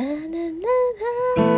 na na na na.